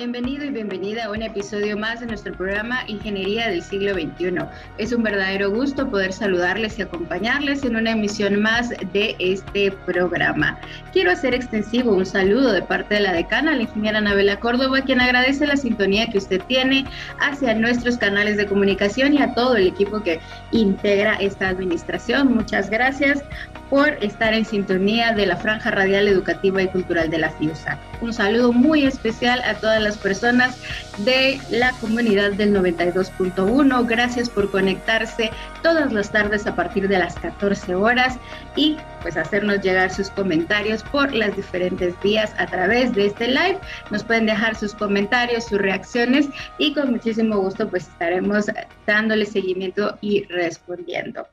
Bienvenido y bienvenida a un episodio más de nuestro programa Ingeniería del siglo XXI. Es un verdadero gusto poder saludarles y acompañarles en una emisión más de este programa. Quiero hacer extensivo un saludo de parte de la decana, la ingeniera Anabela Córdoba, quien agradece la sintonía que usted tiene hacia nuestros canales de comunicación y a todo el equipo que integra esta administración. Muchas gracias por estar en sintonía de la franja radial educativa y cultural de la FIUSA. Un saludo muy especial a todas las personas de la comunidad del 92.1. Gracias por conectarse todas las tardes a partir de las 14 horas y pues hacernos llegar sus comentarios por las diferentes vías a través de este live. Nos pueden dejar sus comentarios, sus reacciones y con muchísimo gusto pues estaremos dándole seguimiento y respondiendo.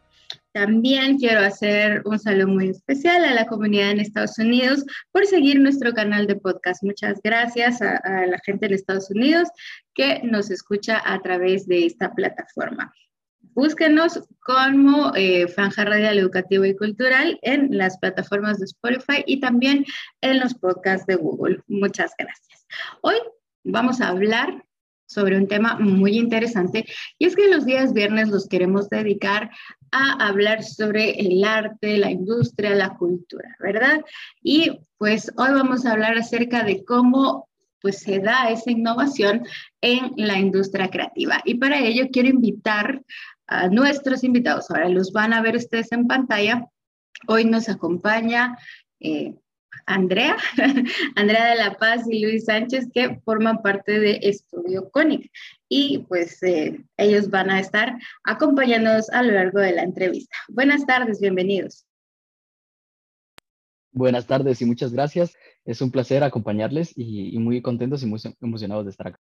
También quiero hacer un saludo muy especial a la comunidad en Estados Unidos por seguir nuestro canal de podcast. Muchas gracias a, la gente en Estados Unidos que nos escucha a través de esta plataforma. Búsquenos como eh, Franja Radial Educativo y Cultural en las plataformas de Spotify y también en los podcasts de Google. Muchas gracias. Hoy vamos a hablar sobre un tema muy interesante y es que los días viernes los queremos dedicar a hablar sobre el arte, la industria, la cultura, ¿verdad? Y pues hoy vamos a hablar acerca de cómo pues se da esa innovación en la industria creativa. Y para ello quiero invitar a nuestros invitados, ahora los van a ver ustedes en pantalla. Hoy nos acompaña eh, Andrea, Andrea de la Paz y Luis Sánchez, que forman parte de Estudio Conic. Y pues eh, ellos van a estar acompañándonos a lo largo de la entrevista. Buenas tardes, bienvenidos. Buenas tardes y muchas gracias. Es un placer acompañarles y, y muy contentos y muy emocionados de estar acá.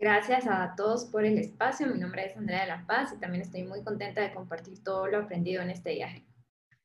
Gracias a todos por el espacio. Mi nombre es Andrea de la Paz y también estoy muy contenta de compartir todo lo aprendido en este viaje.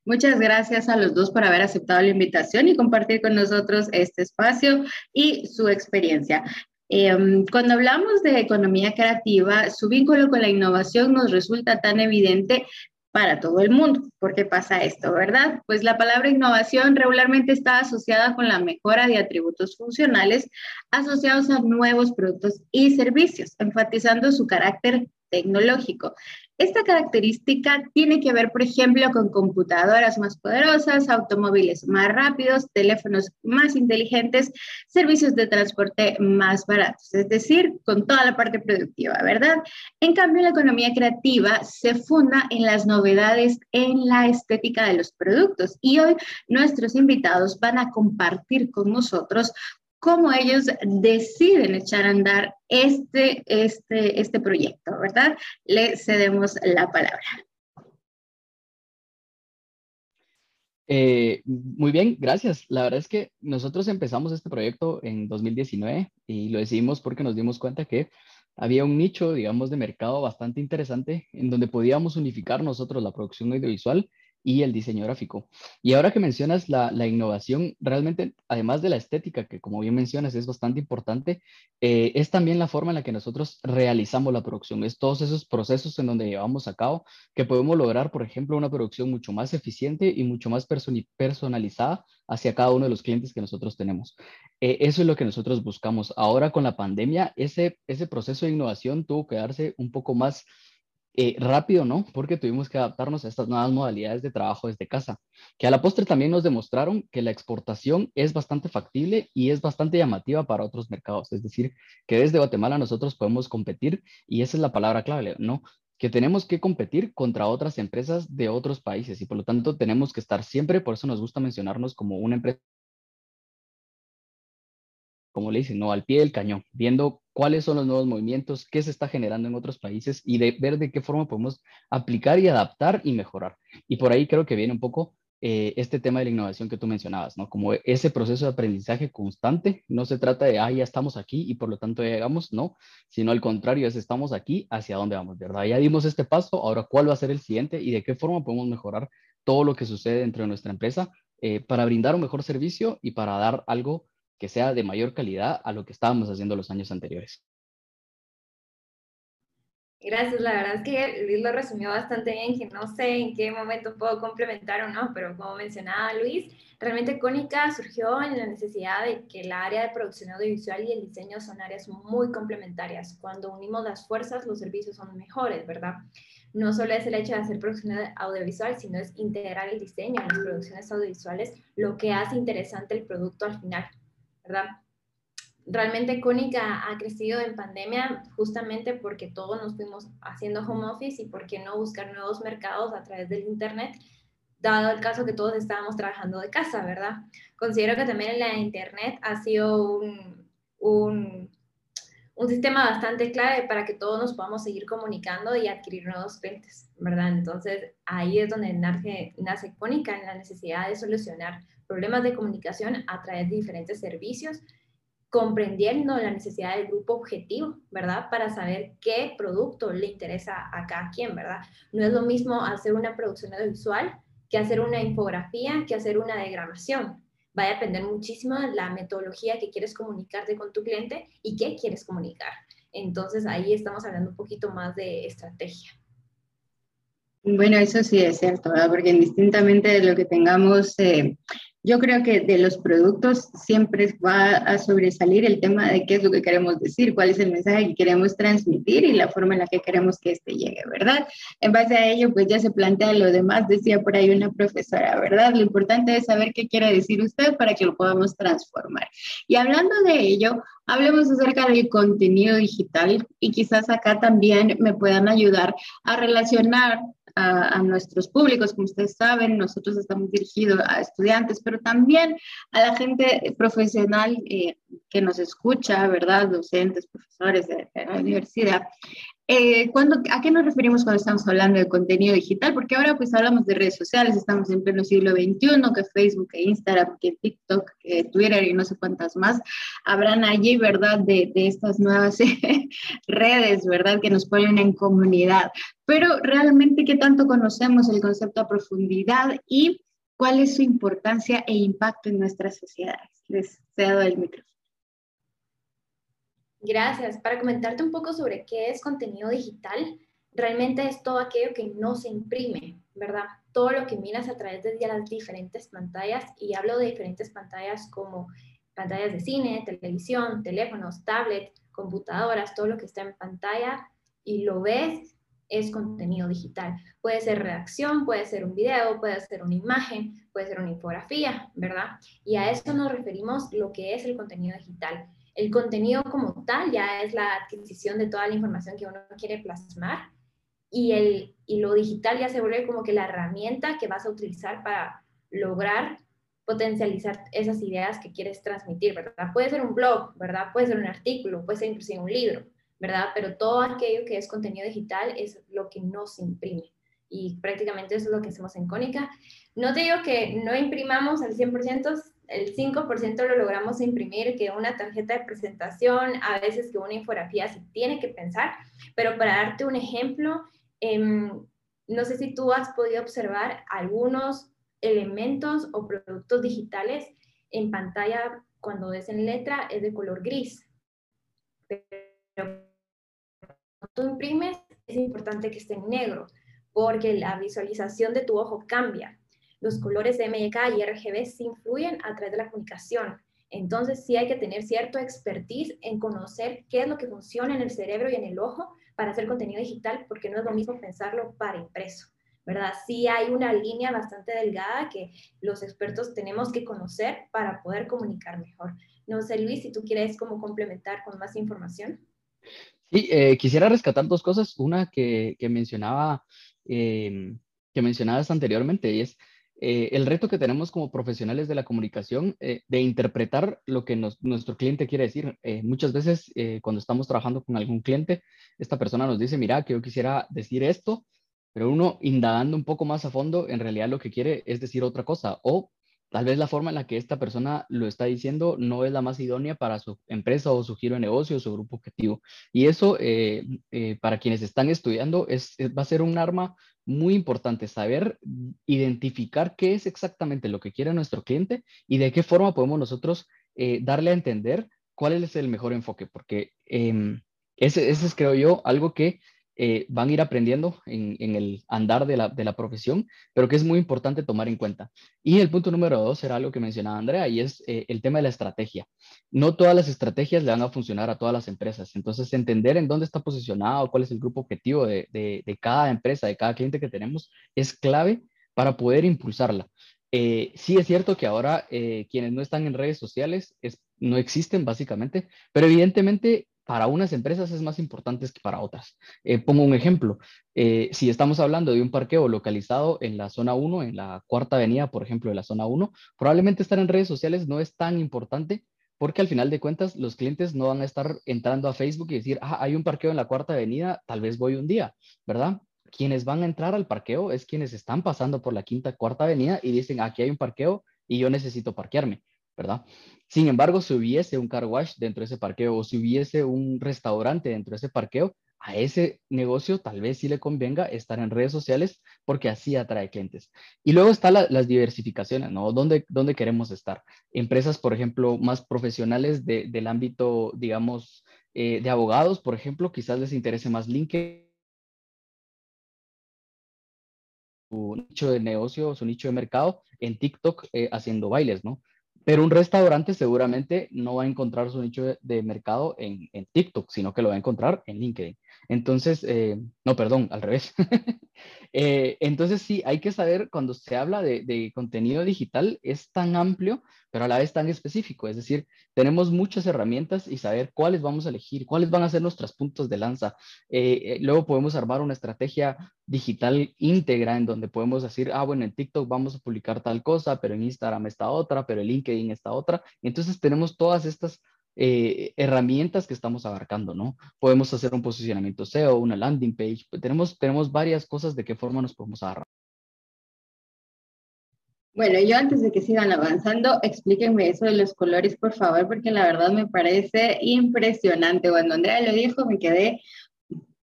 Muchas gracias a los dos por haber aceptado la invitación y compartir con nosotros este espacio y su experiencia. Em, cuando hablamos de economía creativa, su vínculo con la innovación nos resulta tan evidente para todo el mundo. ¿Por qué pasa esto, verdad? Pues la palabra innovación regularmente está asociada con la mejora de atributos funcionales asociados a nuevos productos y servicios, enfatizando su carácter tecnológico. Esta característica tiene que ver, por ejemplo, con computadoras más poderosas, automóviles más rápidos, teléfonos más inteligentes, servicios de transporte más baratos, es decir, con toda la parte productiva, ¿verdad? En cambio, la economía creativa se funda en las novedades en la estética de los productos y hoy nuestros invitados van a compartir con nosotros cómo ellos deciden echar a andar este, este, este proyecto, ¿verdad? Le cedemos la palabra. Eh, muy bien, gracias. La verdad es que nosotros empezamos este proyecto en 2019 y lo decidimos porque nos dimos cuenta que había un nicho, digamos, de mercado bastante interesante en donde podíamos unificar nosotros la producción audiovisual y el diseño gráfico. Y ahora que mencionas la, innovación, realmente, además de la estética, que como bien mencionas es bastante importante, eh, es también la forma en la que nosotros realizamos la producción. Es todos esos procesos en donde llevamos a cabo que podemos lograr, por ejemplo, una producción mucho más eficiente y mucho más personalizada hacia cada uno de los clientes que nosotros tenemos. Eh, eso es lo que nosotros buscamos. Ahora con la pandemia, ese, ese proceso de innovación tuvo que darse un poco más eh, rápido, ¿no? Porque tuvimos que adaptarnos a estas nuevas modalidades de trabajo desde casa, que a la postre también nos demostraron que la exportación es bastante factible y es bastante llamativa para otros mercados. Es decir, que desde Guatemala nosotros podemos competir y esa es la palabra clave, ¿no? Que tenemos que competir contra otras empresas de otros países y por lo tanto tenemos que estar siempre, por eso nos gusta mencionarnos como una empresa como le dicen, no al pie del cañón, viendo cuáles son los nuevos movimientos, qué se está generando en otros países y de ver de qué forma podemos aplicar y adaptar y mejorar. Y por ahí creo que viene un poco eh, este tema de la innovación que tú mencionabas, ¿no? Como ese proceso de aprendizaje constante, no se trata de, ah, ya estamos aquí y por lo tanto ya llegamos, no, sino al contrario, es estamos aquí, hacia dónde vamos, ¿verdad? Ya dimos este paso, ahora cuál va a ser el siguiente y de qué forma podemos mejorar todo lo que sucede dentro de nuestra empresa eh, para brindar un mejor servicio y para dar algo que sea de mayor calidad a lo que estábamos haciendo los años anteriores. Gracias, la verdad es que Luis lo resumió bastante bien, que no sé en qué momento puedo complementar o no, pero como mencionaba Luis, realmente Cónica surgió en la necesidad de que el área de producción audiovisual y el diseño son áreas muy complementarias. Cuando unimos las fuerzas, los servicios son mejores, ¿verdad? No solo es el hecho de hacer producción audiovisual, sino es integrar el diseño en las producciones audiovisuales, lo que hace interesante el producto al final, ¿verdad? realmente Cónica ha crecido en pandemia justamente porque todos nos fuimos haciendo home office y por qué no buscar nuevos mercados a través del Internet, dado el caso que todos estábamos trabajando de casa, ¿verdad? Considero que también la Internet ha sido un, un, un sistema bastante clave para que todos nos podamos seguir comunicando y adquirir nuevos clientes, ¿verdad? Entonces ahí es donde nace, nace Cónica en la necesidad de solucionar problemas de comunicación a través de diferentes servicios comprendiendo la necesidad del grupo objetivo, ¿verdad? Para saber qué producto le interesa a cada quien, ¿verdad? No es lo mismo hacer una producción audiovisual que hacer una infografía, que hacer una diagramación. Va a depender muchísimo la metodología que quieres comunicarte con tu cliente y qué quieres comunicar. Entonces ahí estamos hablando un poquito más de estrategia. Bueno, eso sí es cierto, porque indistintamente de lo que tengamos eh, yo creo que de los productos siempre va a sobresalir el tema de qué es lo que queremos decir, cuál es el mensaje que queremos transmitir y la forma en la que queremos que este llegue, ¿verdad? En base a ello, pues ya se plantea lo demás, decía por ahí una profesora, ¿verdad? Lo importante es saber qué quiere decir usted para que lo podamos transformar. Y hablando de ello, hablemos acerca del contenido digital y quizás acá también me puedan ayudar a relacionar a, nuestros públicos. Como ustedes saben, nosotros estamos dirigidos a estudiantes, pero también a la gente profesional eh, que nos escucha, ¿verdad? Docentes, profesores de la universidad. Eh, ¿A qué nos referimos cuando estamos hablando de contenido digital? Porque ahora pues hablamos de redes sociales, estamos en pleno siglo XXI, que Facebook, que Instagram, que TikTok, que Twitter y no sé cuántas más habrán allí, ¿verdad? De, estas nuevas redes, ¿verdad? Que nos ponen en comunidad. Pero realmente, ¿qué tanto conocemos el concepto a profundidad y cuál es su importancia e impacto en nuestras sociedades? Les cedo el micrófono. Gracias. Para comentarte un poco sobre qué es contenido digital, realmente es todo aquello que no se imprime, ¿verdad? Todo lo que miras a través de las diferentes pantallas, y hablo de diferentes pantallas como pantallas de cine, televisión, teléfonos, tablet, computadoras, todo lo que está en pantalla y lo ves es contenido digital. Puede ser redacción, puede ser un video, puede ser una imagen, puede ser una infografía, ¿verdad? Y a eso nos referimos lo que es el contenido digital. El contenido como tal ya es la adquisición de toda la información que uno quiere plasmar y, el, y lo digital ya se vuelve como que la herramienta que vas a utilizar para lograr potencializar esas ideas que quieres transmitir, ¿verdad? Puede ser un blog, ¿verdad? Puede ser un artículo, puede ser inclusive un libro, ¿verdad? Pero todo aquello que es contenido digital es lo que no se imprime. Y prácticamente eso es lo que hacemos en Cónica. No te digo que no imprimamos al 100%, el 5% lo logramos imprimir, que una tarjeta de presentación, a veces que una infografía se tiene que pensar, pero para darte un ejemplo, em, no sé si tú has podido observar algunos elementos o productos digitales en pantalla cuando es en letra es de color gris. Pero cuando tú imprimes es importante que esté en negro porque la visualización de tu ojo cambia los colores MK y RGB sí influyen a través de la comunicación. Entonces sí hay que tener cierto expertise en conocer qué es lo que funciona en el cerebro y en el ojo para hacer contenido digital, porque no es lo mismo pensarlo para impreso, ¿verdad? Sí hay una línea bastante delgada que los expertos tenemos que conocer para poder comunicar mejor. No sé, Luis, si tú quieres como complementar con más información. Sí, eh, quisiera rescatar dos cosas. Una que, mencionaba, eh, que mencionabas anteriormente, y es eh, el reto que tenemos como profesionales de la comunicación eh, de interpretar lo que nuestro cliente quiere decir. Eh, muchas veces cuando estamos trabajando con algún cliente, esta persona nos dice, mira, que yo quisiera decir esto, pero uno indagando un poco más a fondo, en realidad lo que quiere es decir otra cosa o tal vez la forma en la que esta persona lo está diciendo no es la más idónea para su empresa o su giro de negocio o su grupo objetivo. Y eso, para quienes están estudiando, es, va a ser un arma muy importante saber identificar qué es exactamente lo que quiere nuestro cliente y de qué forma podemos nosotros eh, darle a entender cuál es el mejor enfoque, porque em, ese, es, creo yo, algo que eh, van a ir aprendiendo en, el andar de la, profesión, pero que es muy importante tomar en cuenta. Y el punto número dos era algo que mencionaba Andrea, y es eh, el tema de la estrategia. No todas las estrategias le van a funcionar a todas las empresas, entonces entender en dónde está posicionado, cuál es el grupo objetivo de, cada empresa, de cada cliente que tenemos, es clave para poder impulsarla. Eh, sí es cierto que ahora quienes no están en redes sociales es, no existen básicamente, pero evidentemente para unas empresas es más importante que para otras. Eh, pongo un ejemplo. Eh, si estamos hablando de un parqueo localizado en la zona 1, en la cuarta avenida, por ejemplo, de la zona 1, probablemente estar en redes sociales no es tan importante porque al final de cuentas los clientes no van a estar entrando a Facebook y decir, ah, hay un parqueo en la cuarta avenida, tal vez voy un día, ¿verdad? Quienes van a entrar al parqueo es quienes están pasando por la quinta, cuarta avenida y dicen, aquí hay un parqueo y yo necesito parquearme. ¿Verdad? Sin embargo, si hubiese un car wash dentro de ese parqueo o si hubiese un restaurante dentro de ese parqueo, a ese negocio tal vez sí le convenga estar en redes sociales porque así atrae clientes. Y luego están las diversificaciones, ¿no? ¿Dónde, ¿Dónde, queremos estar? Empresas, por ejemplo, más profesionales del ámbito, digamos, eh, de abogados, por ejemplo, quizás les interese más LinkedIn su nicho de negocio, su nicho de mercado en TikTok eh, haciendo bailes, ¿no? Pero un restaurante seguramente no va a encontrar su nicho de, mercado en, TikTok, sino que lo va a encontrar en LinkedIn. Entonces, eh, no, perdón, al revés. Eh, entonces sí, hay que saber cuando se habla de, contenido digital, es tan amplio, pero a la vez tan específico. Es decir, tenemos muchas herramientas y saber cuáles vamos a elegir, cuáles van a ser nuestros puntos de lanza. Eh, luego podemos armar una estrategia digital íntegra en donde podemos decir, ah, bueno, en TikTok vamos a publicar tal cosa, pero en Instagram está otra, pero en LinkedIn está otra. Entonces tenemos todas estas eh, herramientas que estamos abarcando, ¿no? Podemos hacer un posicionamiento SEO, una landing page, pues, tenemos, tenemos varias cosas de qué forma nos podemos agarrar. Bueno, yo antes de que sigan avanzando, explíquenme eso de los colores, por favor, porque la verdad me parece impresionante. Cuando Andrea lo dijo, me quedé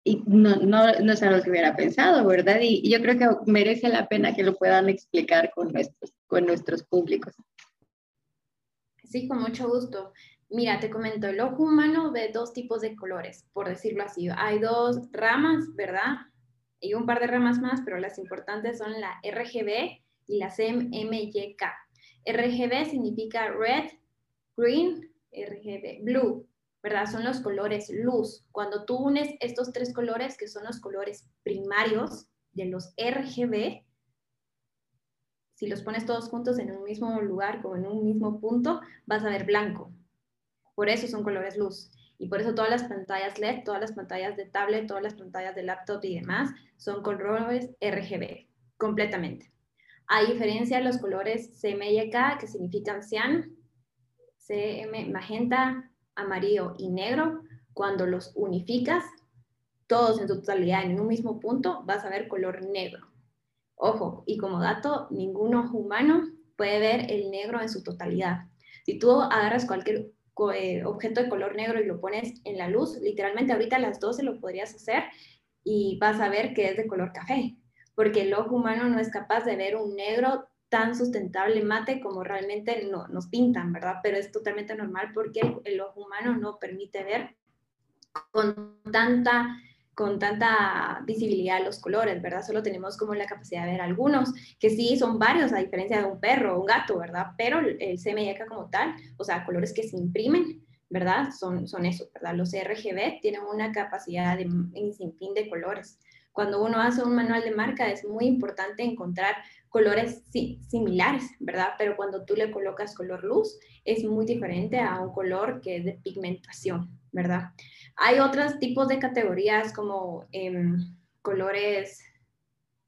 y no, no, no es algo que hubiera pensado, ¿verdad? Y, yo creo que merece la pena que lo puedan explicar con nuestros, con nuestros públicos. Sí, con mucho gusto. Mira, te comento, el ojo humano ve dos tipos de colores, por decirlo así. Hay dos ramas, ¿verdad? Y un par de ramas más, pero las importantes son la RGB y la CMYK. RGB significa red, green, RGB, blue, ¿verdad? Son los colores luz. Cuando tú unes estos tres colores, que son los colores primarios de los RGB, si los pones todos juntos en un mismo lugar, como en un mismo punto, vas a ver blanco. Por eso son colores luz. Y por eso todas las pantallas LED, todas las pantallas de tablet, todas las pantallas de laptop y demás son colores RGB, completamente. A diferencia de los colores CMYK, que significan cian, CM, magenta, amarillo y negro, cuando los unificas, todos en su totalidad en un mismo punto, vas a ver color negro. Ojo, y como dato, ningún ojo humano puede ver el negro en su totalidad. Si tú agarras cualquier eh, objeto de color negro y lo pones en la luz, literalmente ahorita a las 12 lo podrías hacer y vas a ver que es de color café, porque el ojo humano no es capaz de ver un negro tan sustentable mate como realmente no, nos pintan, ¿verdad? Pero es totalmente normal porque el ojo humano no permite ver con tanta con tanta visibilidad los colores, ¿verdad? Solo tenemos como la capacidad de ver algunos, que sí son varios, a diferencia de un perro o un gato, ¿verdad? Pero el CMYK como tal, o sea, colores que se imprimen, ¿verdad? Son, son eso, ¿verdad? Los RGB tienen una capacidad de, en sinfín de colores. Cuando uno hace un manual de marca es muy importante encontrar colores sí, similares, ¿verdad? Pero cuando tú le colocas color luz, es muy diferente a un color que es de pigmentación, ¿verdad? Hay otros tipos de categorías como em, colores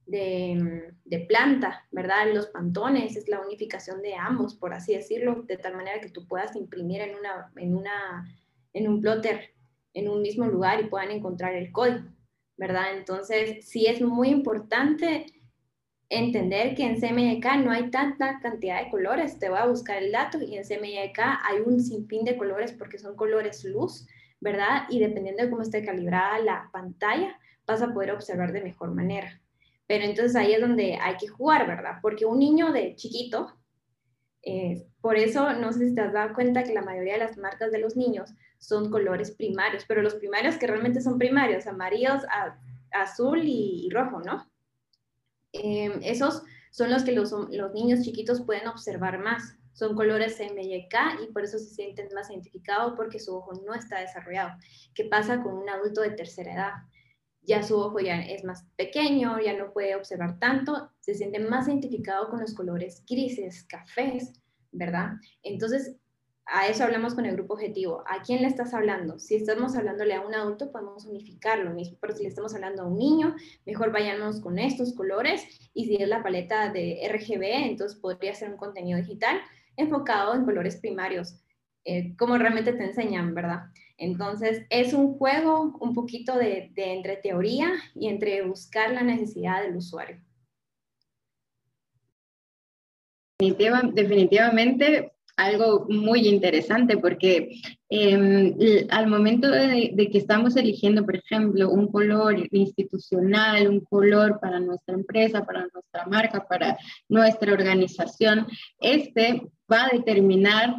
de, de, planta, ¿verdad? Los pantones es la unificación de ambos, por así decirlo, de tal manera que tú puedas imprimir en, una, en, una, en un plotter en un mismo lugar y puedan encontrar el código, ¿verdad? Entonces, sí es muy importante entender que en CMYK no hay tanta cantidad de colores. Te voy a buscar el dato y en CMYK hay un sinfín de colores porque son colores luz ¿verdad? Y dependiendo de cómo esté calibrada la pantalla, vas a poder observar de mejor manera. Pero entonces ahí es donde hay que jugar, ¿verdad? Porque un niño de chiquito, eh, por eso no sé si te has dado cuenta que la mayoría de las marcas de los niños son colores primarios, pero los primarios que realmente son primarios, amarillos, azul y, rojo, ¿no? Em, esos son los que los, niños chiquitos pueden observar más. Son colores MYK y por eso se sienten más identificados porque su ojo no está desarrollado. ¿Qué pasa con un adulto de tercera edad? Ya su ojo ya es más pequeño, ya no puede observar tanto, se siente más identificado con los colores grises, cafés, ¿verdad? Entonces, a eso hablamos con el grupo objetivo. ¿A quién le estás hablando? Si estamos hablándole a un adulto, podemos unificar lo mismo, pero si le estamos hablando a un niño, mejor vayamos con estos colores y si es la paleta de RGB, entonces podría ser un contenido digital enfocado en colores primarios, eh, como realmente te enseñan, ¿verdad? Entonces, es un juego un poquito de, de entre teoría y entre buscar la necesidad del usuario. definitivamente algo muy interesante porque em, al momento de, que estamos eligiendo, por ejemplo, un color institucional, un color para nuestra empresa, para nuestra marca, para nuestra organización, este va a determinar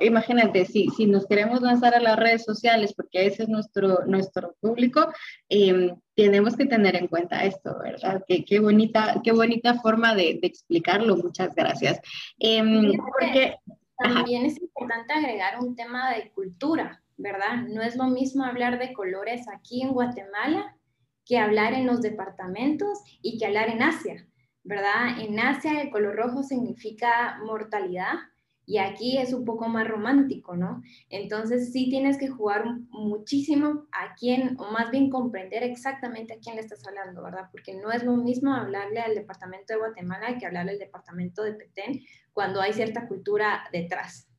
imagínate, si, si nos queremos lanzar a las redes sociales, porque ese es nuestro, nuestro público, em, tenemos que tener en cuenta esto, ¿verdad? Qué, qué bonita, qué bonita forma de, de explicarlo. Muchas gracias. Em, porque también es importante agregar un tema de cultura, ¿verdad? No es lo mismo hablar de colores aquí en Guatemala que hablar en los departamentos y que hablar en Asia, ¿verdad? En Asia el color rojo significa mortalidad y aquí es un poco más romántico, ¿no? Entonces sí tienes que jugar muchísimo a quién, o más bien comprender exactamente a quién le estás hablando, ¿verdad? Porque no es lo mismo hablarle al departamento de Guatemala que hablarle al departamento de Petén cuando hay cierta cultura detrás.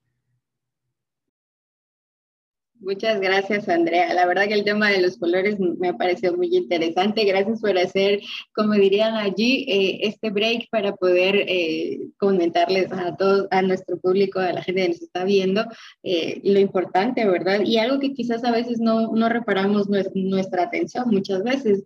Muchas gracias, Andrea. La verdad que el tema de los colores me ha parecido muy interesante. Gracias por hacer, como dirían allí, eh, este break para poder eh, comentarles a todos, a nuestro público, a la gente que nos está viendo, eh, lo importante, ¿verdad? Y algo que quizás a veces no, no reparamos nuestra atención muchas veces.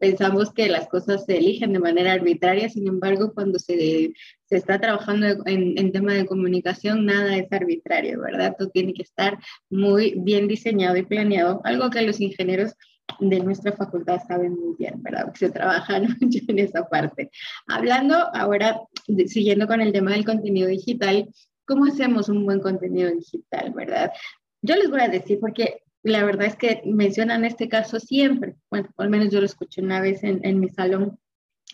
pensamos que las cosas se eligen de manera arbitraria, sin embargo, cuando se se está trabajando en, en, tema de comunicación, nada es arbitrario, ¿verdad? Todo tiene que estar muy bien diseñado y planeado, algo que los ingenieros de nuestra facultad saben muy bien, ¿verdad? Que se trabaja mucho en esa parte. Hablando ahora, siguiendo con el tema del contenido digital, ¿cómo hacemos un buen contenido digital, verdad? Yo les voy a decir, porque la verdad es que mencionan este caso siempre, bueno, al menos yo lo escuché una vez en, en mi salón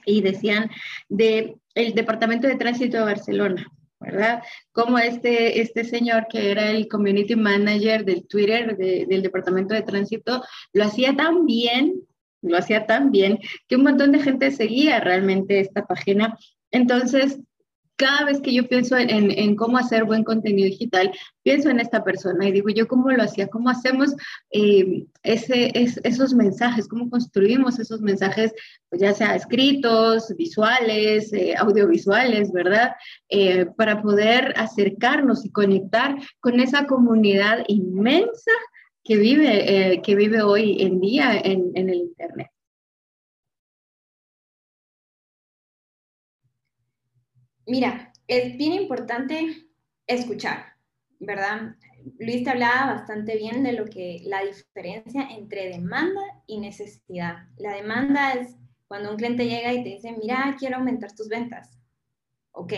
y decían de el Departamento de Tránsito de Barcelona, ¿verdad? Como este, este señor que era el community manager del Twitter del Departamento de Tránsito lo hacía tan bien, lo hacía tan bien que un montón de gente seguía realmente esta página. Entonces, cada vez que yo pienso en, cómo hacer buen contenido digital, pienso en esta persona y digo yo cómo lo hacía, cómo hacemos eh, esos mensajes, cómo construimos esos mensajes, pues ya sea escritos, visuales, eh, audiovisuales, ¿verdad? Eh, para poder acercarnos y conectar con esa comunidad inmensa que vive, que vive hoy en día en el Internet. Mira, es bien importante escuchar, ¿verdad? Luis te hablaba bastante bien de lo que la diferencia entre demanda y necesidad. La demanda es cuando un cliente llega y te dice, mira, quiero aumentar tus ventas. Ok,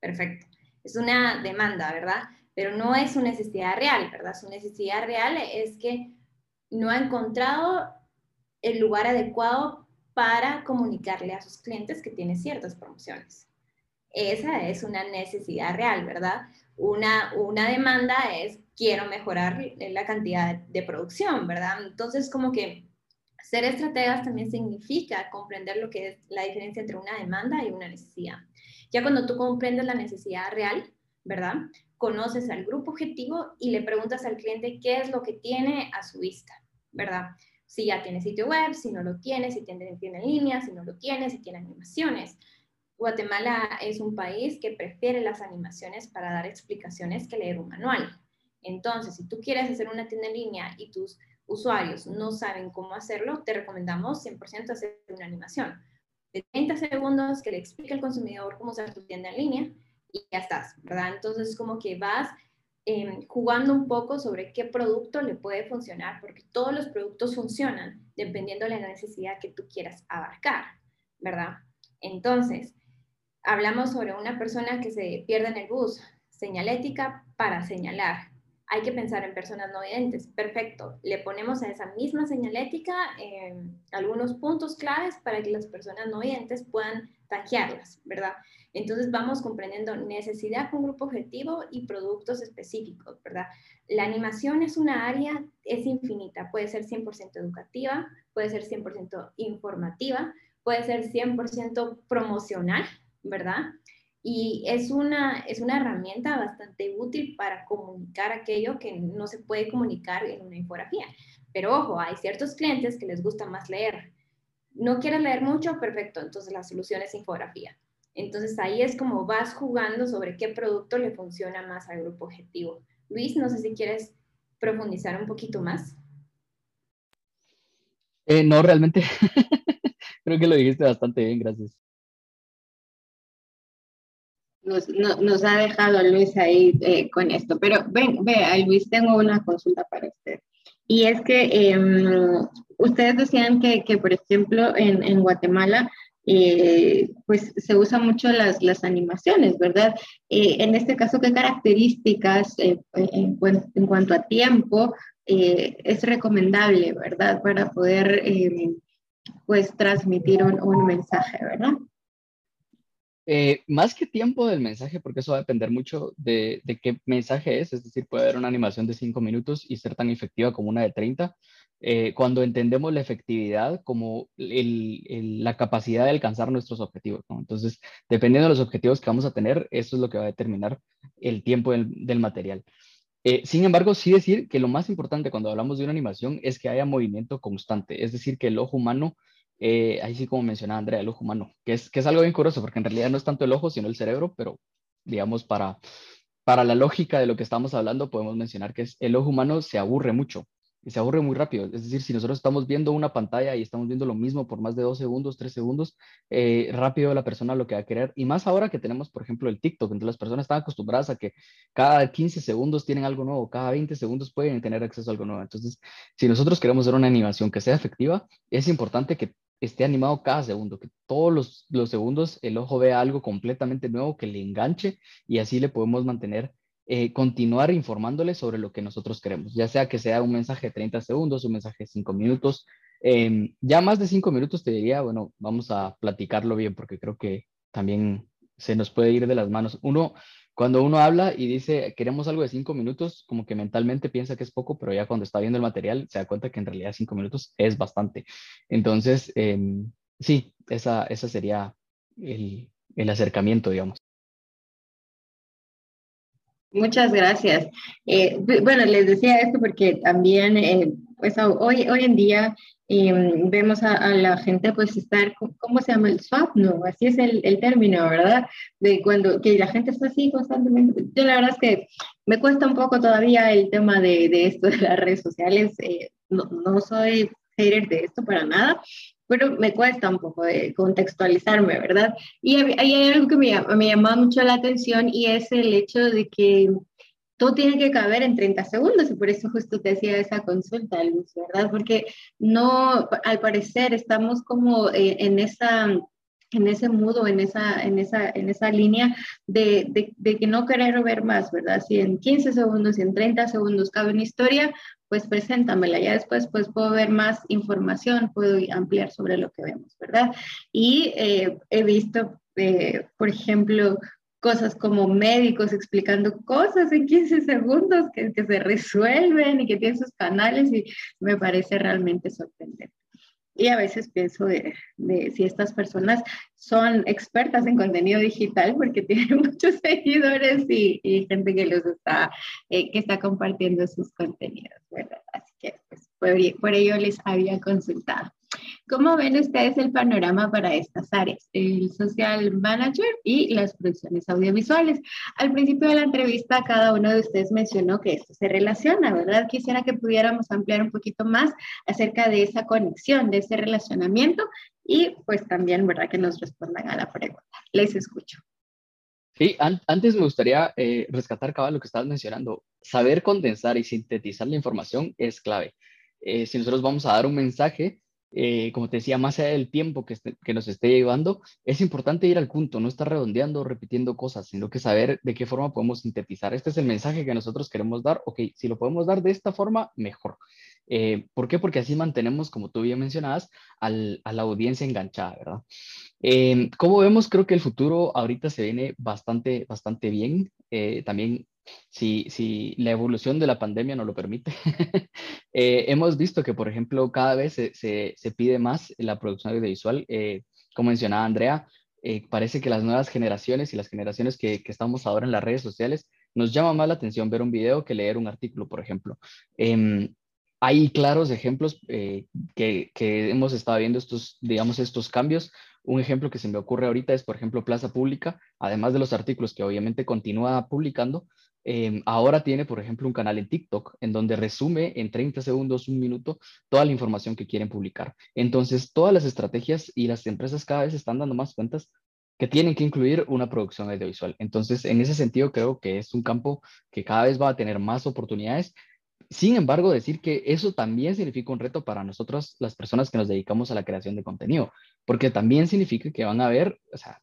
perfecto. Es una demanda, ¿verdad? Pero no es su necesidad real, ¿verdad? Su necesidad real es que no ha encontrado el lugar adecuado para comunicarle a sus clientes que tiene ciertas promociones. Esa es una necesidad real, ¿verdad? Una, una demanda es quiero mejorar la cantidad de producción, ¿verdad? Entonces, como que ser estrategas también significa comprender lo que es la diferencia entre una demanda y una necesidad. Ya cuando tú comprendes la necesidad real, ¿verdad? Conoces al grupo objetivo y le preguntas al cliente qué es lo que tiene a su vista, ¿verdad? Si ya tiene sitio web, si no lo tiene, si tiene, tiene en línea, si no lo tiene, si tiene animaciones. Guatemala es un país que prefiere las animaciones para dar explicaciones que leer un manual. Entonces, si tú quieres hacer una tienda en línea y tus usuarios no saben cómo hacerlo, te recomendamos 100% hacer una animación de 30 segundos que le explique al consumidor cómo usar tu tienda en línea y ya estás, ¿verdad? Entonces, como que vas em, jugando un poco sobre qué producto le puede funcionar, porque todos los productos funcionan dependiendo de la necesidad que tú quieras abarcar, ¿verdad? Entonces, hablamos sobre una persona que se pierde en el bus, señalética para señalar. Hay que pensar en personas no videntes. Perfecto. Le ponemos a esa misma señalética em, algunos puntos claves para que las personas no videntes puedan tanquearlas, ¿verdad? Entonces vamos comprendiendo necesidad con grupo objetivo y productos específicos, ¿verdad? La animación es una área, es infinita, puede ser 100% educativa, puede ser 100% informativa, puede ser 100% promocional, ¿verdad? Y es una, es una herramienta bastante útil para comunicar aquello que no se puede comunicar en una infografía. Pero ojo, hay ciertos clientes que les gusta más leer. No quieren leer mucho, perfecto, entonces la solución es infografía. Entonces ahí es como vas jugando sobre qué producto le funciona más al grupo objetivo. Luis, no sé si quieres profundizar un poquito más. Eh, no, realmente creo que lo dijiste bastante bien, gracias. Nos, nos ha dejado Luis ahí eh, con esto, pero ven, vea, Luis, tengo una consulta para usted. Y es que em, ustedes decían que, que, por ejemplo, en, en Guatemala eh, pues se usan mucho las, las animaciones, ¿verdad? Eh, en este caso, ¿qué características eh, en, en, cuanto a tiempo es recomendable, ¿verdad? Para poder, pues, transmitir un, un mensaje, ¿verdad? Más que tiempo del mensaje, porque eso va a depender mucho de, de, qué mensaje es, es decir, puede haber una animación de 5 minutos y ser tan efectiva como una de 30, eh, cuando entendemos la efectividad como la capacidad de alcanzar nuestros objetivos. Entonces, dependiendo de los objetivos que vamos a tener, eso es lo que va a determinar el tiempo del, material. Eh, sin embargo, sí decir que lo más importante cuando hablamos de una animación es que haya movimiento constante, es decir, que el ojo humano, eh, ahí sí como mencionaba Andrea, el ojo humano, que es, que es algo bien curioso, porque en realidad no es tanto el ojo, sino el cerebro, pero digamos, para, para la lógica de lo que estamos hablando, podemos mencionar que es, el ojo humano se aburre mucho y se aburre muy rápido. Es decir, si nosotros estamos viendo una pantalla y estamos viendo lo mismo por más de dos segundos, tres segundos, eh, rápido la persona lo que va a querer. Y más ahora que tenemos, por ejemplo, el TikTok, entonces las personas están acostumbradas a que cada 15 segundos tienen algo nuevo, cada 20 segundos pueden tener acceso a algo nuevo. Entonces, si nosotros queremos hacer una animación que sea efectiva, es importante que esté animado cada segundo, que todos los, los segundos el ojo vea algo completamente nuevo que le enganche y así le podemos mantener eh, continuar informándoles sobre lo que nosotros queremos, ya sea que sea un mensaje de 30 segundos, un mensaje de 5 minutos. Em, ya más de 5 minutos te diría, bueno, vamos a platicarlo bien porque creo que también se nos puede ir de las manos. Uno, cuando uno habla y dice queremos algo de 5 minutos, como que mentalmente piensa que es poco, pero ya cuando está viendo el material se da cuenta que en realidad 5 minutos es bastante. Entonces, em, sí, esa, esa sería el, el acercamiento, digamos. Muchas gracias. Eh, bueno, les decía esto porque también, eh, pues hoy, hoy en día em, vemos a, la gente pues estar, ¿cómo se llama? El swap, ¿no? Así es el, el, término, ¿verdad? De cuando que la gente está así constantemente. Yo la verdad es que me cuesta un poco todavía el tema de, de esto de las redes sociales. Eh, no, no soy hater de esto para nada, pero me cuesta un poco de contextualizarme, ¿verdad? Y hay, algo que me, me llama mucho la atención y es el hecho de que todo tiene que caber en 30 segundos y por eso justo te hacía esa consulta, Luz, ¿verdad? Porque no, al parecer estamos como eh, en esa en ese mudo, en esa, en esa, en esa línea de, de, que no querer ver más, ¿verdad? Si en 15 segundos, si en 30 segundos cabe una historia, pues preséntamela, ya después pues puedo ver más información, puedo ampliar sobre lo que vemos, ¿verdad? Y eh, he visto, eh, por ejemplo, cosas como médicos explicando cosas en 15 segundos que se resuelven y que tienen sus canales y me parece realmente sorprendente. Y a veces pienso de, si estas personas son expertas en contenido digital porque tienen muchos seguidores y, gente que los está, eh, que está compartiendo sus contenidos, ¿verdad? Así que pues, por ello les había consultado. ¿Cómo ven ustedes el panorama para estas áreas, el social manager y las producciones audiovisuales? Al principio de la entrevista, cada uno de ustedes mencionó que esto se relaciona, ¿verdad? Quisiera que pudiéramos ampliar un poquito más acerca de esa conexión, de ese relacionamiento y pues también, ¿verdad? Que nos respondan a la pregunta. Les escucho. Sí, antes me gustaría eh, rescatar, cabal, lo que estabas mencionando. Saber condensar y sintetizar la información es clave. Eh, si nosotros vamos a dar un mensaje, eh, como te decía, más allá del tiempo que, este, que nos esté llevando, es importante ir al punto, no estar redondeando, repitiendo cosas, sino que saber de qué forma podemos sintetizar. Este es el mensaje que nosotros queremos dar. Ok, si lo podemos dar de esta forma, mejor. Eh, ¿Por qué? Porque así mantenemos, como tú bien mencionabas, a la audiencia enganchada, ¿verdad? Eh, como vemos, creo que el futuro ahorita se viene bastante, bastante bien. Eh, también, si, si la evolución de la pandemia nos lo permite, hemos visto que, por ejemplo, cada vez se, se, pide más la producción audiovisual. como mencionaba Andrea, parece que las nuevas generaciones y las generaciones que, que, estamos ahora en las redes sociales nos llama más la atención ver un video que leer un artículo, por ejemplo. Em, hay claros ejemplos eh, que, hemos estado viendo estos, digamos, estos cambios. Un ejemplo que se me ocurre ahorita es, por ejemplo, Plaza Pública, además de los artículos que obviamente continúa publicando, em, ahora tiene, por ejemplo, un canal en TikTok en donde resume en 30 segundos, un minuto, toda la información que quieren publicar. Entonces, todas las estrategias y las empresas cada vez están dando más cuentas que tienen que incluir una producción audiovisual. Entonces, en ese sentido, creo que es un campo que cada vez va a tener más oportunidades sin embargo, decir que eso también significa un reto para nosotros, las personas que nos dedicamos a la creación de contenido, porque también significa que van a ver, o sea,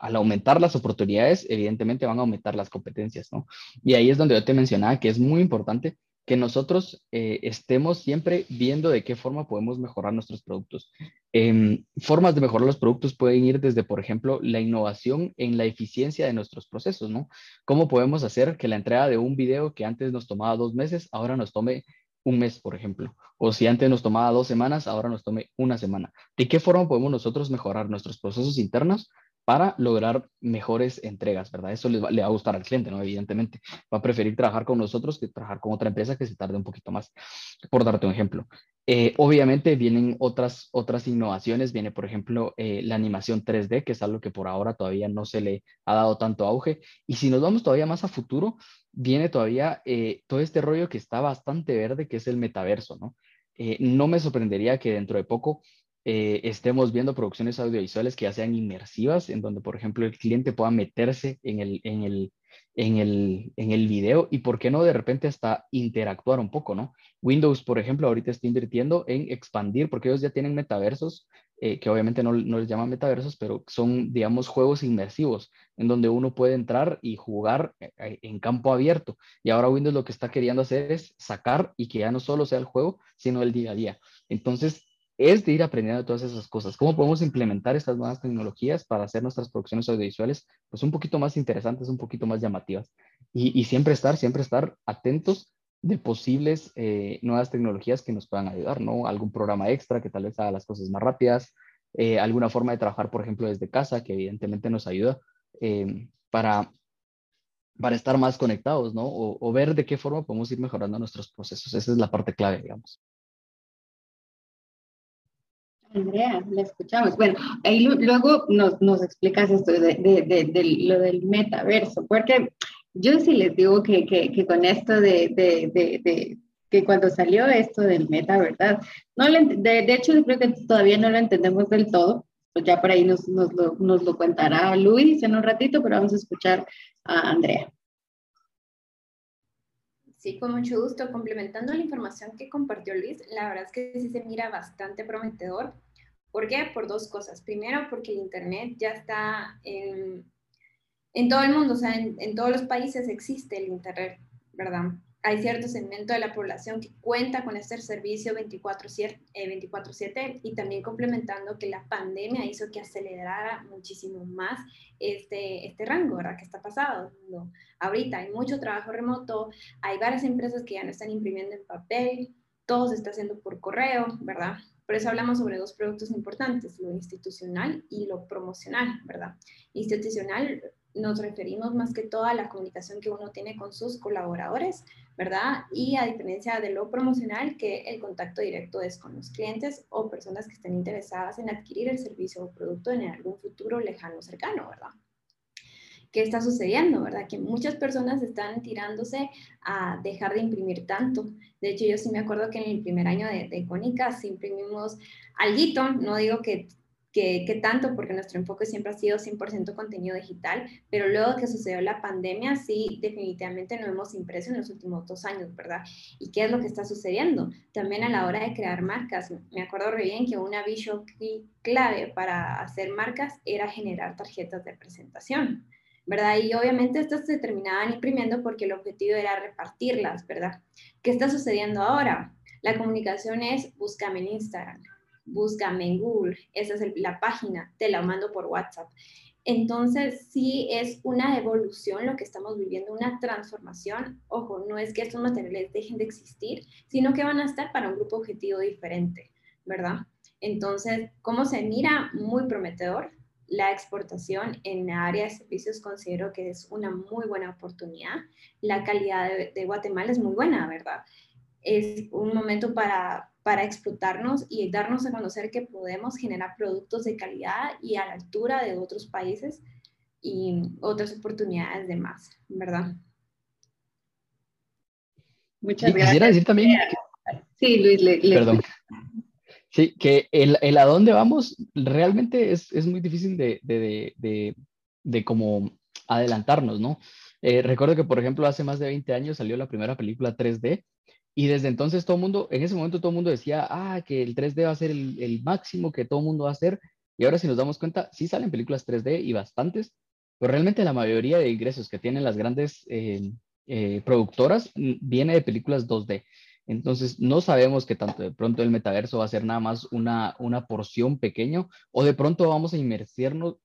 al aumentar las oportunidades, evidentemente van a aumentar las competencias, ¿no? Y ahí es donde yo te mencionaba que es muy importante que nosotros eh, estemos siempre viendo de qué forma podemos mejorar nuestros productos. Em, formas de mejorar los productos pueden ir desde, por ejemplo, la innovación en la eficiencia de nuestros procesos, ¿no? ¿Cómo podemos hacer que la entrega de un video que antes nos tomaba dos meses, ahora nos tome un mes, por ejemplo? O si antes nos tomaba dos semanas, ahora nos tome una semana. ¿De qué forma podemos nosotros mejorar nuestros procesos internos para lograr mejores entregas, ¿verdad? Eso le va, a gustar al cliente, ¿no? Evidentemente. Va a preferir trabajar con nosotros que trabajar con otra empresa que se tarde un poquito más, por darte un ejemplo. Eh, obviamente vienen otras, otras innovaciones, viene por ejemplo eh, la animación 3D, que es algo que por ahora todavía no se le ha dado tanto auge. Y si nos vamos todavía más a futuro, viene todavía eh, todo este rollo que está bastante verde, que es el metaverso, ¿no? no me sorprendería que dentro de poco eh, estemos viendo producciones audiovisuales que ya sean inmersivas, en donde, por ejemplo, el cliente pueda meterse en el, en el, en el, en el video y, ¿por qué no de repente hasta interactuar un poco, ¿no? Windows, por ejemplo, ahorita está invirtiendo en expandir, porque ellos ya tienen metaversos, eh, que obviamente no, no, les llaman metaversos, pero son, digamos, juegos inmersivos, en donde uno puede entrar y jugar eh, en campo abierto. Y ahora Windows lo que está queriendo hacer es sacar y que ya no solo sea el juego, sino el día a día. Entonces, es de ir aprendiendo todas esas cosas. ¿Cómo podemos implementar estas nuevas tecnologías para hacer nuestras producciones audiovisuales pues un poquito más interesantes, un poquito más llamativas? Y, siempre estar, siempre estar atentos de posibles eh, nuevas tecnologías que nos puedan ayudar, ¿no? Algún programa extra que tal vez haga las cosas más rápidas, eh, alguna forma de trabajar, por ejemplo, desde casa, que evidentemente nos ayuda eh, para, para estar más conectados, ¿no? o ver de qué forma podemos ir mejorando nuestros procesos. Esa es la parte clave, digamos. Andrea, la escuchamos. Bueno, ahí luego nos, nos explicas esto de, de, de, lo del metaverso, porque yo sí les digo que, que, que con esto de, que cuando salió esto del meta, ¿verdad? No de, hecho, yo creo que todavía no lo entendemos del todo. Pues ya por ahí nos, nos, lo, nos lo contará Luis en un ratito, pero vamos a escuchar a Andrea. Sí, con mucho gusto. Complementando la información que compartió Luis, la verdad es que sí se mira bastante prometedor. ¿Por qué? Por dos cosas. Primero, porque el Internet ya está en, todo el mundo, o sea, en, todos los países existe el Internet, ¿verdad? Hay cierto segmento de la población que cuenta con este servicio 24/7 eh, y también complementando que la pandemia hizo que acelerara muchísimo más este, este rango, ¿verdad? Que está pasando. Ahorita hay mucho trabajo remoto, hay varias empresas que ya no están imprimiendo en papel, todo se está haciendo por correo, ¿verdad? Por eso hablamos sobre dos productos importantes, lo institucional y lo promocional, ¿verdad? Institucional nos referimos más que todo a la comunicación que uno tiene con sus colaboradores, ¿verdad? Y a diferencia de lo promocional, que el contacto directo es con los clientes o personas que estén interesadas en adquirir el servicio o producto en algún futuro lejano o cercano, ¿verdad? ¿Qué está sucediendo, verdad? Que muchas personas están tirándose a dejar de imprimir tanto. De hecho, yo sí me acuerdo que en el primer año de, de Icónica sí imprimimos alguito, no digo que que, tanto, porque nuestro enfoque siempre ha sido 100% contenido digital, pero luego que sucedió la pandemia, sí, definitivamente no hemos impreso en los últimos dos años, ¿verdad? ¿Y qué es lo que está sucediendo? También a la hora de crear marcas, me acuerdo muy bien que una visual clave para hacer marcas era generar tarjetas de presentación. ¿Verdad? Y obviamente estas se terminaban imprimiendo porque el objetivo era repartirlas, ¿verdad? ¿Qué está sucediendo ahora? La comunicación es búscame en Instagram, búscame en Google, esa es la página, te la mando por WhatsApp. Entonces, sí es una evolución lo que estamos viviendo, una transformación. Ojo, no es que estos materiales dejen de existir, sino que van a estar para un grupo objetivo diferente, ¿verdad? Entonces, ¿cómo se mira? Muy prometedor. La exportación en área de servicios considero que es una muy buena oportunidad. La calidad de, de Guatemala es muy buena, ¿verdad? Es un momento para para explotarnos y darnos a conocer que podemos generar productos de calidad y a la altura de otros países y otras oportunidades de más, ¿verdad? Muchas gracias. Quisiera decir también... sí, Luis, le, Perdón. Sí, que el, el, a dónde vamos realmente es, es muy difícil de, de, de, de, como adelantarnos, ¿no? Eh, recuerdo que, por ejemplo, hace más de 20 años salió la primera película 3D y desde entonces todo el mundo, en ese momento todo el mundo decía, ah, que el 3D va a ser el, máximo que todo el mundo va a hacer. Y ahora si nos damos cuenta, sí salen películas 3D y bastantes, pero realmente la mayoría de ingresos que tienen las grandes eh, eh, productoras mm, viene de películas 2D. Entonces, no sabemos que tanto de pronto el metaverso va a ser nada más una, una porción pequeño o de pronto vamos a inmersarnos,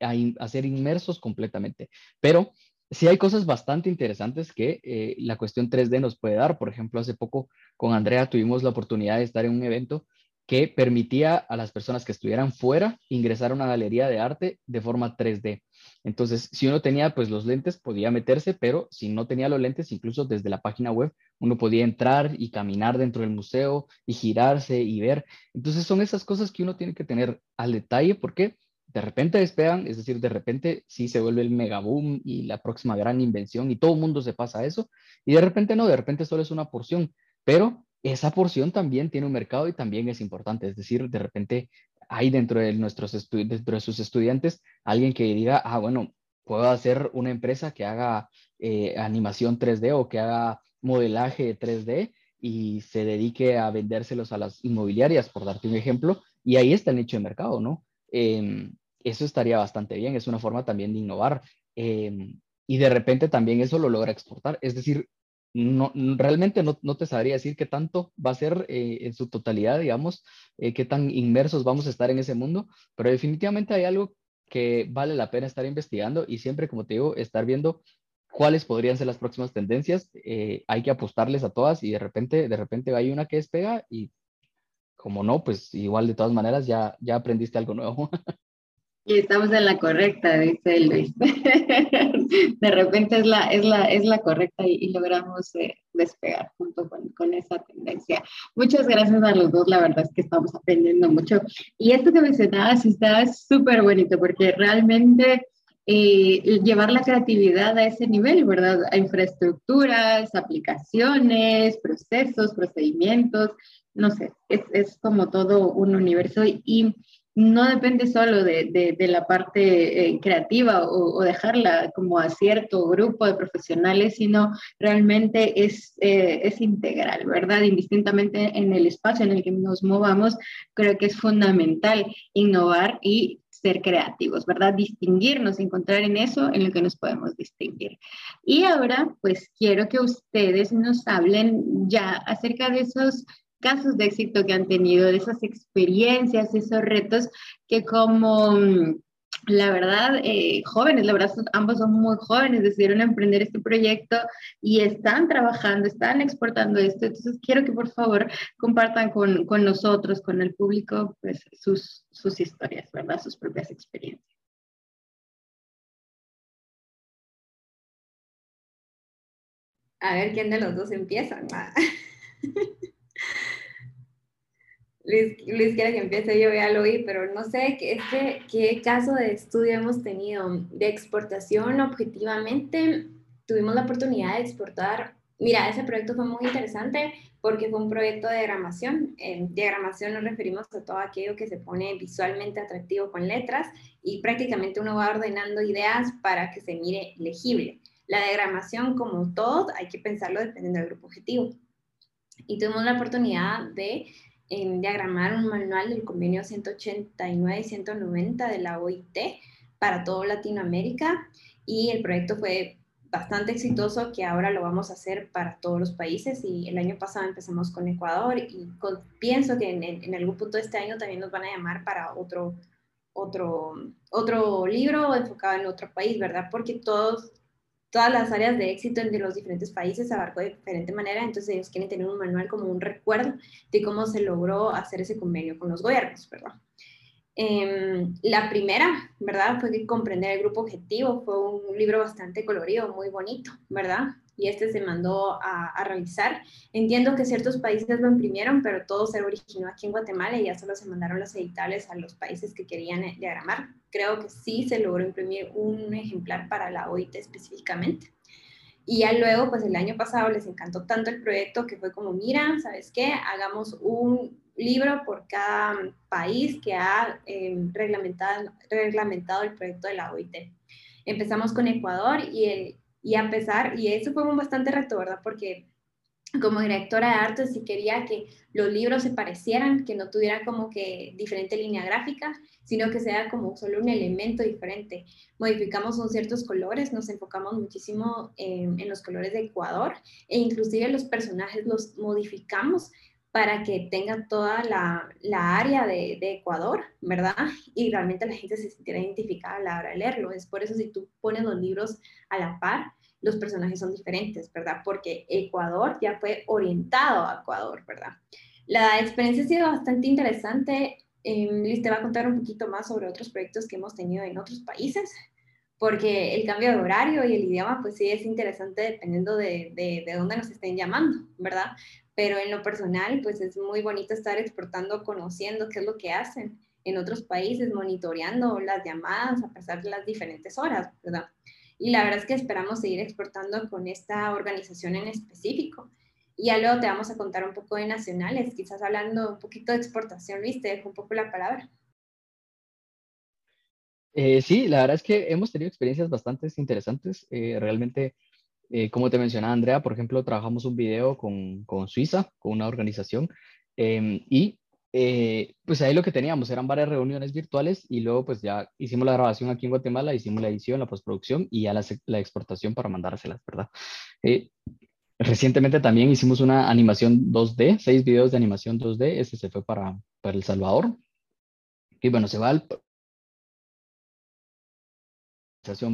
a, a, ser inmersos completamente. Pero sí hay cosas bastante interesantes que eh, la cuestión 3D nos puede dar. Por ejemplo, hace poco con Andrea tuvimos la oportunidad de estar en un evento que permitía a las personas que estuvieran fuera ingresar a una galería de arte de forma 3D. Entonces, si uno tenía pues los lentes, podía meterse, pero si no tenía los lentes, incluso desde la página web, uno podía entrar y caminar dentro del museo y girarse y ver. Entonces, son esas cosas que uno tiene que tener al detalle porque de repente despegan, es decir, de repente sí se vuelve el mega boom y la próxima gran invención y todo el mundo se pasa a eso, y de repente no, de repente solo es una porción, pero esa porción también tiene un mercado y también es importante, es decir, de repente hay dentro de, nuestros dentro de sus estudiantes alguien que diga, ah, bueno, puedo hacer una empresa que haga eh, animación 3D o que haga modelaje 3D y se dedique a vendérselos a las inmobiliarias, por darte un ejemplo, y ahí está el nicho de mercado, ¿no? Em, eso estaría bastante bien, es una forma también de innovar. Em, y de repente también eso lo logra exportar. Es decir, no, realmente no, no te sabría decir qué tanto va a ser eh, en su totalidad, digamos, eh, qué tan inmersos vamos a estar en ese mundo, pero definitivamente hay algo que vale la pena estar investigando y siempre, como te digo, estar viendo cuáles podrían ser las próximas tendencias. Eh, hay que apostarles a todas y de repente, de repente hay una que despega y como no, pues igual de todas maneras ya, ya aprendiste algo nuevo. Y estamos en la correcta, dice Luis. De repente es la, es la, es la correcta y, logramos eh, despegar junto con, con, esa tendencia. Muchas gracias a los dos, la verdad es que estamos aprendiendo mucho. Y esto que mencionabas está súper bonito porque realmente eh, llevar la creatividad a ese nivel, ¿verdad? A infraestructuras, aplicaciones, procesos, procedimientos, no sé, es, es como todo un universo y no depende solo de, la parte eh, creativa o, dejarla como a cierto grupo de profesionales, sino realmente es, eh, es integral, ¿verdad? Indistintamente en el espacio en el que nos movamos, creo que es fundamental innovar y ser creativos, ¿verdad? Distinguirnos, encontrar en eso en lo que nos podemos distinguir. Y ahora, pues quiero que ustedes nos hablen ya acerca de esos casos de éxito que han tenido, de esas experiencias, esos retos que como mm, la verdad, eh, jóvenes, la verdad, ambos son muy jóvenes, decidieron emprender este proyecto y están trabajando, están exportando esto. Entonces, quiero que por favor compartan con, con nosotros, con el público, pues sus, sus historias, ¿verdad? Sus propias experiencias. A ver quién de los dos empieza. Luis, Luis quiere que empiece yo, ya lo oí, pero no sé qué, caso de estudio hemos tenido de exportación objetivamente. Tuvimos la oportunidad de exportar Mira, ese proyecto fue muy interesante porque fue un proyecto de diagramación. En diagramación nos referimos a todo aquello que se pone visualmente atractivo con letras y prácticamente uno va ordenando ideas para que se mire legible. La diagramación, como todo, hay que pensarlo dependiendo del grupo objetivo. Y tuvimos la oportunidad de diagramar un manual del convenio 189 y 190 de la OIT para toda Latinoamérica y el proyecto fue bastante exitoso que ahora lo vamos a hacer para todos los países y el año pasado empezamos con Ecuador y pienso que en, en, algún punto de este año también nos van a llamar para otro, otro, otro libro enfocado en otro país, ¿verdad? Porque todos, todas las áreas de éxito de los diferentes países se abarcó de diferente manera, entonces ellos quieren tener un manual como un recuerdo de cómo se logró hacer ese convenio con los gobiernos, ¿verdad? Em, la primera, ¿verdad? Fue que comprender el grupo objetivo. Fue un libro bastante colorido, muy bonito, ¿verdad? Y este se mandó a, realizar. Entiendo que ciertos países lo imprimieron, pero todo se originó aquí en Guatemala y ya solo se mandaron los editables a los países que querían diagramar. Creo que sí se logró imprimir un ejemplar para la OIT específicamente. Y ya luego, pues el año pasado les encantó tanto el proyecto que fue como, mira, ¿sabes qué? Hagamos un libro por cada país que ha em, reglamentado, reglamentado el proyecto de la OIT. Empezamos con Ecuador y, el, y a pesar, y eso fue un bastante reto, ¿verdad? Porque como directora de arte sí quería que los libros se parecieran, que no tuvieran como que diferente línea gráfica, sino que sea como solo un elemento diferente. Modificamos con ciertos colores, nos enfocamos muchísimo en, los colores de Ecuador e inclusive los personajes los modificamos para que tenga toda la, la área de, de, Ecuador, ¿verdad? Y realmente la gente se sintiera identificada a la hora de leerlo. Es por eso si tú pones los libros a la par, los personajes son diferentes, ¿verdad? Porque Ecuador ya fue orientado a Ecuador, ¿verdad? La experiencia ha sido bastante interesante. Eh, Liz te va a contar un poquito más sobre otros proyectos que hemos tenido en otros países, porque el cambio de horario y el idioma, pues sí es interesante dependiendo de, de, de dónde nos estén llamando, ¿verdad? pero en lo personal, pues es muy bonito estar exportando, conociendo qué es lo que hacen en otros países, monitoreando las llamadas a pesar de las diferentes horas, ¿verdad? Y la verdad es que esperamos seguir exportando con esta organización en específico. Y ya luego te vamos a contar un poco de nacionales, quizás hablando un poquito de exportación, Luis, te dejo un poco la palabra. Eh, sí, la verdad es que hemos tenido experiencias bastante interesantes. Eh, realmente eh, como te mencionaba Andrea, por ejemplo, trabajamos un video con, con Suiza, con una organización, em, y eh, pues ahí lo que teníamos eran varias reuniones virtuales y luego pues ya hicimos la grabación aquí en Guatemala, hicimos la edición, la postproducción y ya la, la exportación para mandárselas, ¿verdad? Eh, recientemente también hicimos una animación 2D, seis videos de animación 2D, ese se fue para, para El Salvador. Y bueno, se va al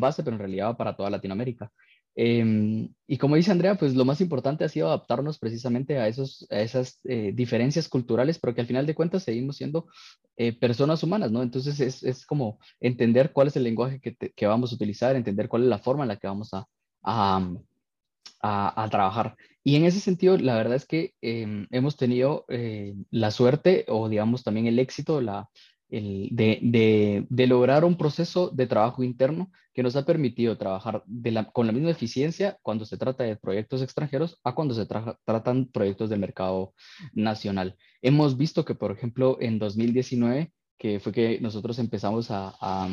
base, pero en realidad va para toda Latinoamérica. Em, y como dice Andrea, pues lo más importante ha sido adaptarnos precisamente a, esos, a esas eh, diferencias culturales, pero que al final de cuentas seguimos siendo eh, personas humanas, ¿no? Entonces es, es, como entender cuál es el lenguaje que, que, vamos a utilizar, entender cuál es la forma en la que vamos a, a, a, trabajar. Y en ese sentido, la verdad es que em, hemos tenido eh, la suerte o digamos también el éxito, la, de, lograr un proceso de trabajo interno que nos ha permitido trabajar con la misma eficiencia cuando se trata de proyectos extranjeros a cuando se tratan proyectos del mercado nacional. Hemos visto que, por ejemplo, en 2019, que fue que nosotros empezamos a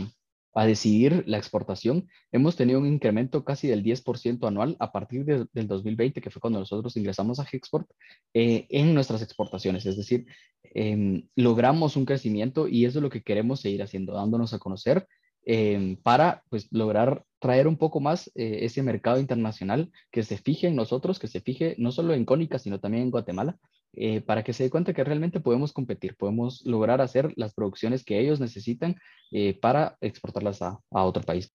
decidir la exportación, hemos tenido un incremento casi del 10% anual a partir del 2020, que fue cuando nosotros ingresamos a Hexport, eh, en nuestras exportaciones. Es decir, em, logramos un crecimiento y eso es lo que queremos seguir haciendo, dándonos a conocer em, para pues, lograr traer un poco más eh, ese mercado internacional que se fije en nosotros, que se fije no solo en Cónica, sino también en Guatemala, eh, para que se dé cuenta que realmente podemos competir, podemos lograr hacer las producciones que ellos necesitan eh, para exportarlas a, a otro país.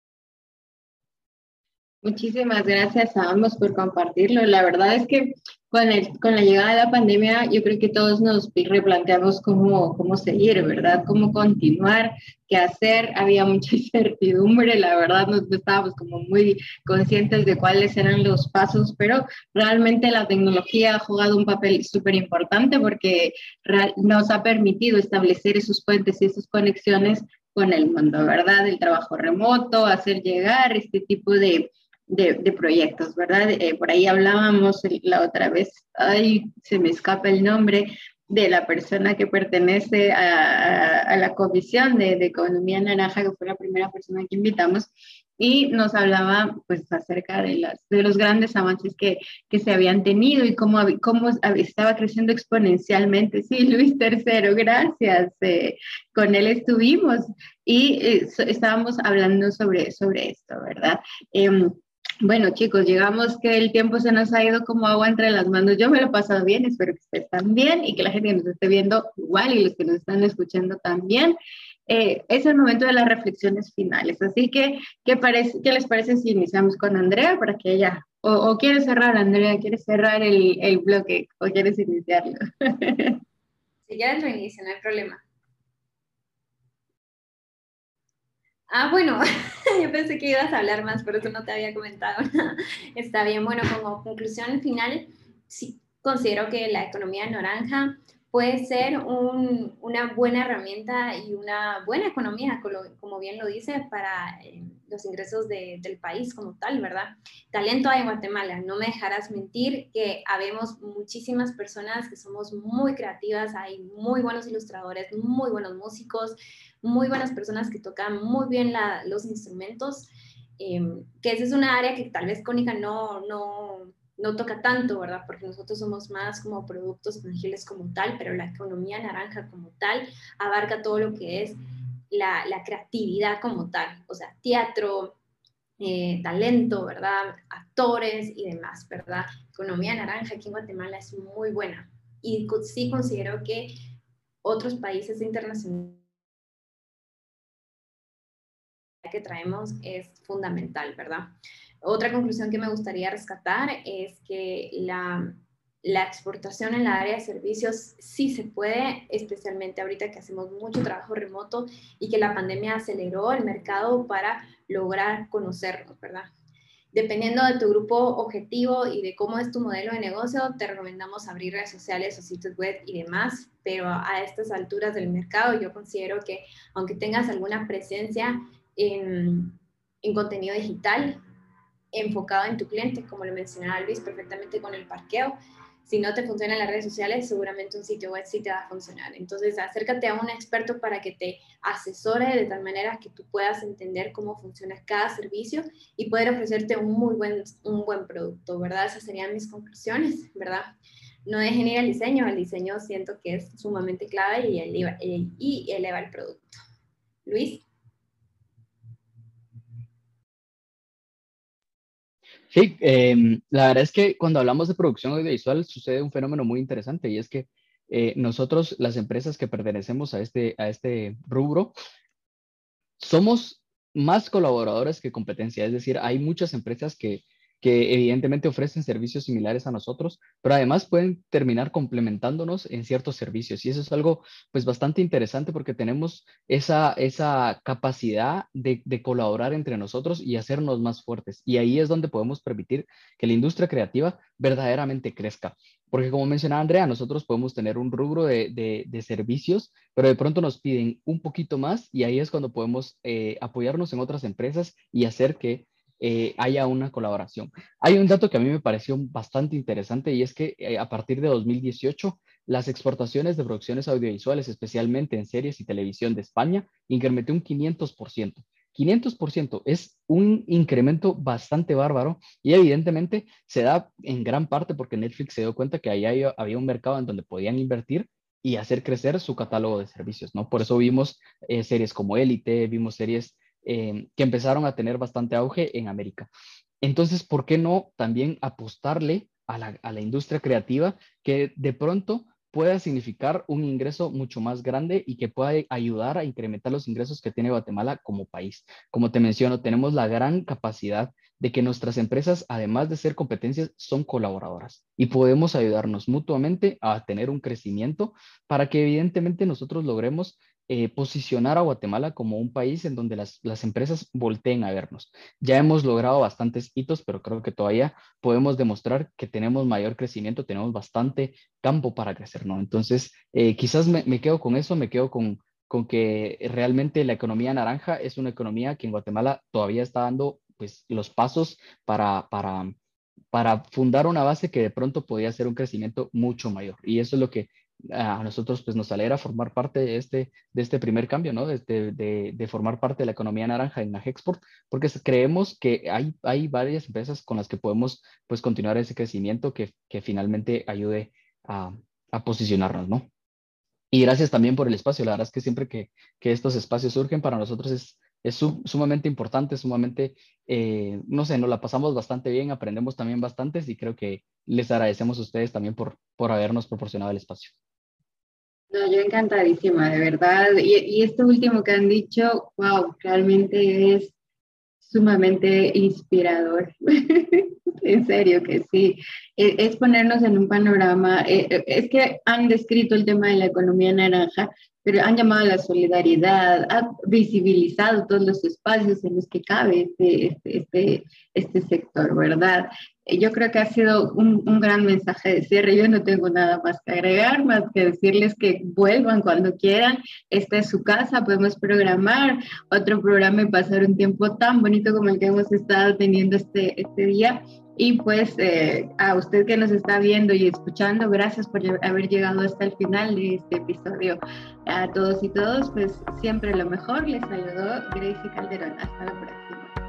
Muchísimas gracias a ambos por compartirlo. La verdad es que con, el, con la llegada de la pandemia, yo creo que todos nos replanteamos cómo, cómo seguir, ¿verdad? Cómo continuar, qué hacer. Había mucha incertidumbre, la verdad, no, estábamos como muy conscientes de cuáles eran los pasos, pero realmente la tecnología ha jugado un papel súper importante porque nos ha permitido establecer esos puentes y esas conexiones con el mundo, ¿verdad? El trabajo remoto, hacer llegar este tipo de de, proyectos, ¿verdad? Eh, por ahí hablábamos la otra vez, ay, se me escapa el nombre de la persona que pertenece a, la Comisión de, de, Economía Naranja, que fue la primera persona que invitamos, y nos hablaba pues acerca de, las, de los grandes avances que, que se habían tenido y cómo, cómo estaba creciendo exponencialmente. Sí, Luis III, gracias. Eh, con él estuvimos y eh, estábamos hablando sobre, sobre esto, ¿verdad? Em, bueno, chicos, llegamos que el tiempo se nos ha ido como agua entre las manos. Yo me lo he pasado bien, espero que ustedes también y que la gente nos esté viendo igual y los que nos están escuchando también. Eh, es el momento de las reflexiones finales. Así que, ¿qué, parece, ¿qué les parece si iniciamos con Andrea para que ella, o, o quieres cerrar, Andrea, quieres cerrar el, bloque o quieres iniciarlo? si quieres lo inicio, no hay problema. Ah, bueno, yo pensé que ibas a hablar más, por eso no te había comentado Está bien, bueno, como conclusión final, sí considero que la economía naranja puede ser una buena herramienta y una buena economía, como bien lo dice, para eh, los ingresos del país como tal, ¿verdad? Talento hay en Guatemala, no me dejarás mentir que habemos muchísimas personas que somos muy creativas, hay muy buenos ilustradores, muy buenos músicos, muy buenas personas que tocan muy bien los instrumentos, em, que esa es una área que tal vez Cónica no, no no toca tanto, ¿verdad? Porque nosotros somos más como productos tangibles como tal, pero la economía naranja como tal abarca todo lo que es la, creatividad como tal, o sea, teatro, eh, talento, ¿verdad? Actores y demás, ¿verdad? Economía naranja aquí en Guatemala es muy buena y sí considero que otros países internacionales que traemos es fundamental, ¿verdad? Otra conclusión que me gustaría rescatar es que la, exportación en la área de servicios sí se puede, especialmente ahorita que hacemos mucho trabajo remoto y que la pandemia aceleró el mercado para lograr conocernos, ¿verdad? Dependiendo de tu grupo objetivo y de cómo es tu modelo de negocio, te recomendamos abrir redes sociales o sitios web y demás, pero a estas alturas del mercado yo considero que aunque tengas alguna presencia en, en contenido digital, enfocado en tu cliente, como lo mencionaba Luis perfectamente con el parqueo. Si no te funcionan las redes sociales, seguramente un sitio web sí te va a funcionar. Entonces, acércate a un experto para que te asesore de tal manera que tú puedas entender cómo funciona cada servicio y poder ofrecerte un muy buen, un buen producto, ¿verdad? Esas serían mis conclusiones, ¿verdad? No dejen ir al diseño, el diseño siento que es sumamente clave y eleva, y eleva el producto. Luis. Sí, em, la verdad es que cuando hablamos de producción audiovisual sucede un fenómeno muy interesante y es que eh, nosotros, las empresas que pertenecemos a este, a este rubro, somos más colaboradores que competencia. Es decir, hay muchas empresas que que evidentemente ofrecen servicios similares a nosotros, pero además pueden terminar complementándonos en ciertos servicios. Y eso es algo pues bastante interesante porque tenemos esa, esa capacidad de, de colaborar entre nosotros y hacernos más fuertes. Y ahí es donde podemos permitir que la industria creativa verdaderamente crezca. Porque como mencionaba Andrea, nosotros podemos tener un rubro de, de, servicios, pero de pronto nos piden un poquito más y ahí es cuando podemos eh, apoyarnos en otras empresas y hacer que eh, haya una colaboración. Hay un dato que a mí me pareció bastante interesante y es que eh, a partir de 2018 las exportaciones de producciones audiovisuales, especialmente en series y televisión de España, incrementó un 500%. 500% es un incremento bastante bárbaro y evidentemente se da en gran parte porque Netflix se dio cuenta que ahí había un mercado en donde podían invertir y hacer crecer su catálogo de servicios, ¿no? Por eso vimos eh, series como Élite, vimos series eh, que empezaron a tener bastante auge en América. Entonces, ¿por qué no también apostarle a la, a la industria creativa que de pronto pueda significar un ingreso mucho más grande y que pueda ayudar a incrementar los ingresos que tiene Guatemala como país. Como te menciono, tenemos la gran capacidad de que nuestras empresas, además de ser competencias, son colaboradoras y podemos ayudarnos mutuamente a tener un crecimiento para que evidentemente nosotros logremos eh, posicionar a Guatemala como un país en donde las, las, empresas volteen a vernos. Ya hemos logrado bastantes hitos, pero creo que todavía podemos demostrar que tenemos mayor crecimiento, tenemos bastante campo para crecer, ¿no? Entonces, eh, quizás me, me, quedo con eso, me quedo con, con que realmente la economía naranja es una economía que en Guatemala todavía está dando pues, los pasos para, para, para fundar una base que de pronto podía ser un crecimiento mucho mayor. Y eso es lo que a nosotros pues nos alegra formar parte de este, de este primer cambio, ¿no? De, de, de formar parte de la economía naranja en Export, porque creemos que hay, hay varias empresas con las que podemos pues continuar ese crecimiento que, que finalmente ayude a, a, posicionarnos, ¿no? Y gracias también por el espacio. La verdad es que siempre que, que estos espacios surgen para nosotros es, es sumamente importante, sumamente, eh, no sé, nos la pasamos bastante bien, aprendemos también bastantes y creo que les agradecemos a ustedes también por, por habernos proporcionado el espacio. No, yo encantadísima, de verdad. Y, y esto último que han dicho, wow, realmente es sumamente inspirador. en serio que sí. E, es ponernos en un panorama. E, e, es que han descrito el tema de la economía naranja, pero han llamado a la solidaridad, han visibilizado todos los espacios en los que cabe este, este, este, este sector, ¿verdad? Yo creo que ha sido un, un, gran mensaje de cierre. Yo no tengo nada más que agregar, más que decirles que vuelvan cuando quieran. Esta es su casa, podemos programar otro programa y pasar un tiempo tan bonito como el que hemos estado teniendo este, este día. Y pues eh, a usted que nos está viendo y escuchando, gracias por haber llegado hasta el final de este episodio. A todos y todos, pues siempre lo mejor. Les saludó Gracie Calderón. Hasta la próxima.